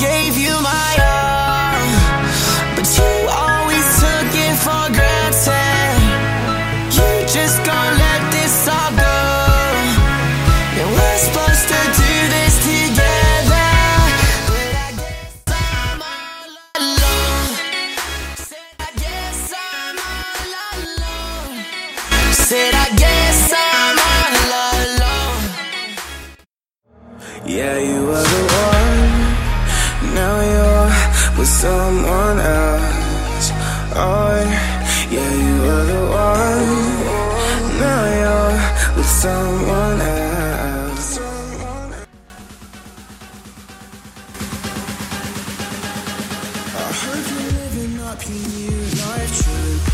gave you my all, but you always took it for granted. You just gonna let this all go. And we're supposed to do this together. But I guess I'm all alone. Said I guess I'm all alone. Said I guess I'm all alone. Yeah, you were with someone else. Oh, yeah, you were the one. Now you're with someone else. I heard you're living up your new life true.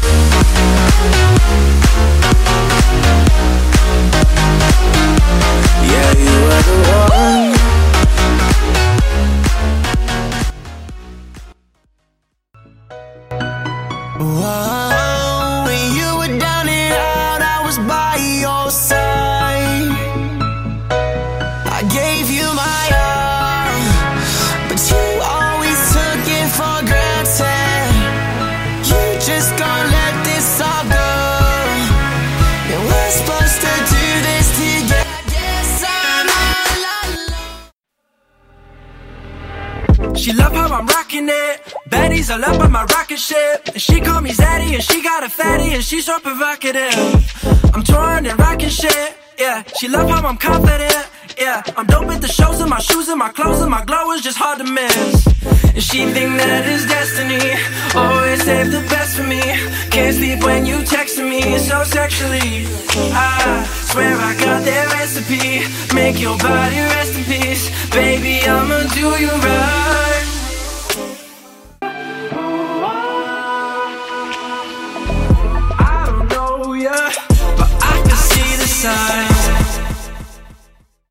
Whoa, how I'm rocking it. Betty's all up on my rocket ship. And she call me Zaddy and she got a fatty and she's so provocative. I'm touring and rocking shit. Yeah, she love how I'm confident. Yeah, I'm dope at the shows and my shoes and my clothes and my glow is just hard to miss. And she think that is destiny. Always save the best for me. Can't sleep when you texting me so sexually. I swear I got that recipe. Make your body rest in peace. Baby, I'ma do you right.